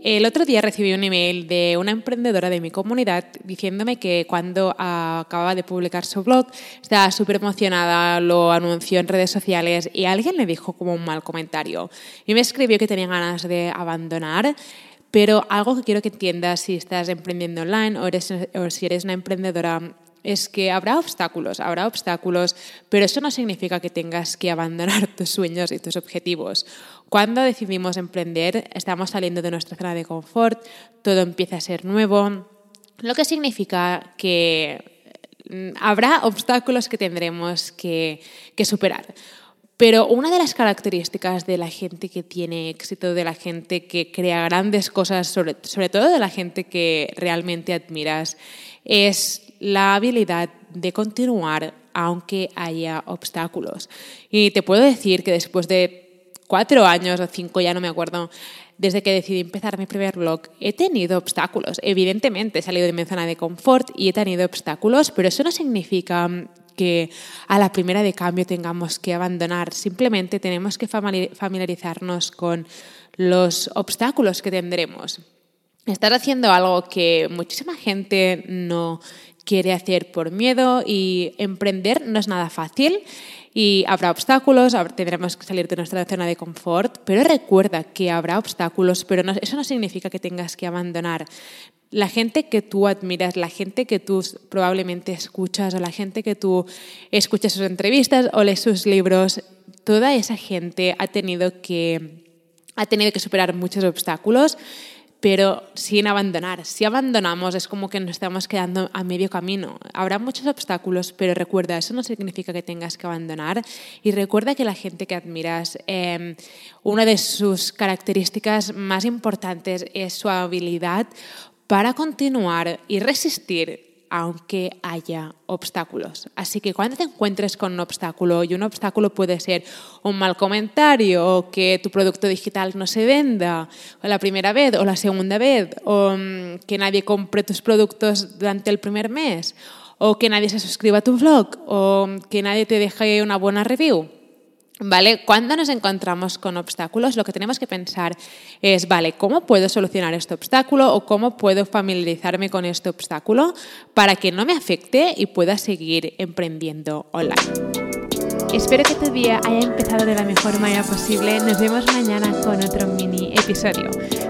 El otro día recibí un email de una emprendedora de mi comunidad diciéndome que cuando acababa de publicar su blog estaba súper emocionada, lo anunció en redes sociales y alguien le dijo como un mal comentario. Y me escribió que tenía ganas de abandonar, pero algo que quiero que entiendas si estás emprendiendo online o, eres, o si eres una emprendedora es que habrá obstáculos, habrá obstáculos, pero eso no significa que tengas que abandonar tus sueños y tus objetivos. Cuando decidimos emprender, estamos saliendo de nuestra zona de confort, todo empieza a ser nuevo, lo que significa que mm, habrá obstáculos que tendremos que, superar. Pero una de las características de la gente que tiene éxito, de la gente que crea grandes cosas, sobre, sobre todo de la gente que realmente admiras, es la habilidad de continuar aunque haya obstáculos. Y te puedo decir que después de cuatro años o cinco, ya no me acuerdo, desde que decidí empezar mi primer blog, he tenido obstáculos. Evidentemente, he salido de mi zona de confort y he tenido obstáculos, pero eso no significa que a la primera de cambio tengamos que abandonar. Simplemente tenemos que familiarizarnos con los obstáculos que tendremos. Estás haciendo algo que muchísima gente no quiere hacer por miedo y emprender no es nada fácil y habrá obstáculos, tendremos que salir de nuestra zona de confort, pero recuerda que habrá obstáculos, pero eso no significa que tengas que abandonar. La gente que tú admiras, la gente que tú probablemente escuchas o la gente que tú escuchas sus entrevistas o lees sus libros, toda esa gente ha tenido que, ha tenido que superar muchos obstáculos pero sin abandonar. Si abandonamos es como que nos estamos quedando a medio camino. Habrá muchos obstáculos, pero recuerda, eso no significa que tengas que abandonar. Y recuerda que la gente que admiras, em, una de sus características más importantes es su habilidad para continuar y resistir aunque haya obstáculos. Así que cuando te encuentres con un obstáculo, y un obstáculo puede ser un mal comentario, o que tu producto digital no se venda la primera vez o la segunda vez, o mm, que nadie compre tus productos durante el primer mes, o que nadie se suscriba a tu blog, o que nadie te deje una buena review ¿Vale? Cuando nos encontramos con obstáculos, lo que tenemos que pensar es, vale, ¿cómo puedo solucionar este obstáculo o cómo puedo familiarizarme con este obstáculo para que no me afecte y pueda seguir emprendiendo online? Espero que tu día haya empezado de la mejor manera posible. Nos vemos mañana con otro mini episodio.